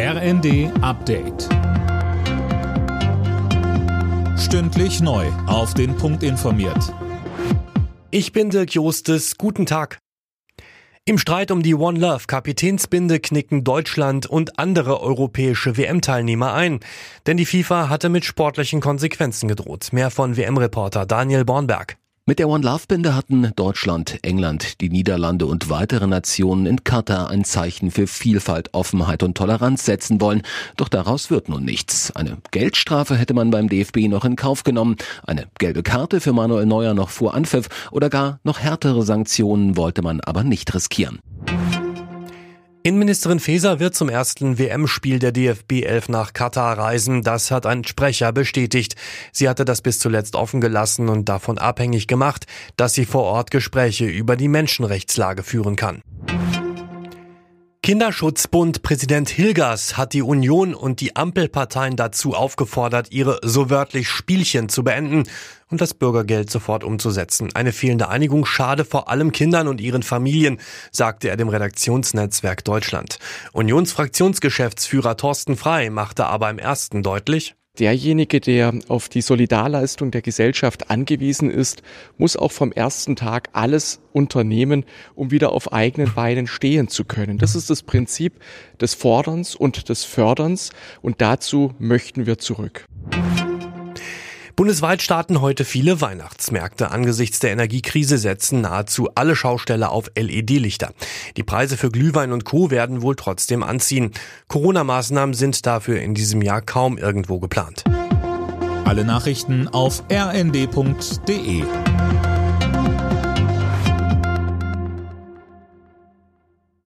RND Update. Stündlich neu. Auf den Punkt informiert. Ich bin Dirk Jostes. Guten Tag. Im Streit um die One Love Kapitänsbinde knicken Deutschland und andere europäische WM-Teilnehmer ein. Denn die FIFA hatte mit sportlichen Konsequenzen gedroht. Mehr von WM-Reporter Daniel Bornberg. Mit der One Love Binde hatten Deutschland, England, die Niederlande und weitere Nationen in Katar ein Zeichen für Vielfalt, Offenheit und Toleranz setzen wollen. Doch daraus wird nun nichts. Eine Geldstrafe hätte man beim DFB noch in Kauf genommen, eine gelbe Karte für Manuel Neuer noch vor Anpfiff oder gar noch härtere Sanktionen wollte man aber nicht riskieren. Innenministerin Faeser wird zum ersten WM-Spiel der DFB 11 nach Katar reisen. Das hat ein Sprecher bestätigt. Sie hatte das bis zuletzt offen gelassen und davon abhängig gemacht, dass sie vor Ort Gespräche über die Menschenrechtslage führen kann. Kinderschutzbund Präsident Hilgers hat die Union und die Ampelparteien dazu aufgefordert, ihre so wörtlich Spielchen zu beenden und das Bürgergeld sofort umzusetzen. Eine fehlende Einigung schade vor allem Kindern und ihren Familien, sagte er dem Redaktionsnetzwerk Deutschland. Unionsfraktionsgeschäftsführer Thorsten Frei machte aber im ersten deutlich, derjenige, der auf die Solidarleistung der Gesellschaft angewiesen ist, muss auch vom ersten Tag alles unternehmen, um wieder auf eigenen Beinen stehen zu können. Das ist das Prinzip des Forderns und des Förderns und dazu möchten wir zurück. Bundesweit starten heute viele Weihnachtsmärkte. Angesichts der Energiekrise setzen nahezu alle Schausteller auf LED-Lichter. Die Preise für Glühwein und Co. werden wohl trotzdem anziehen. Corona-Maßnahmen sind dafür in diesem Jahr kaum irgendwo geplant. Alle Nachrichten auf rnd.de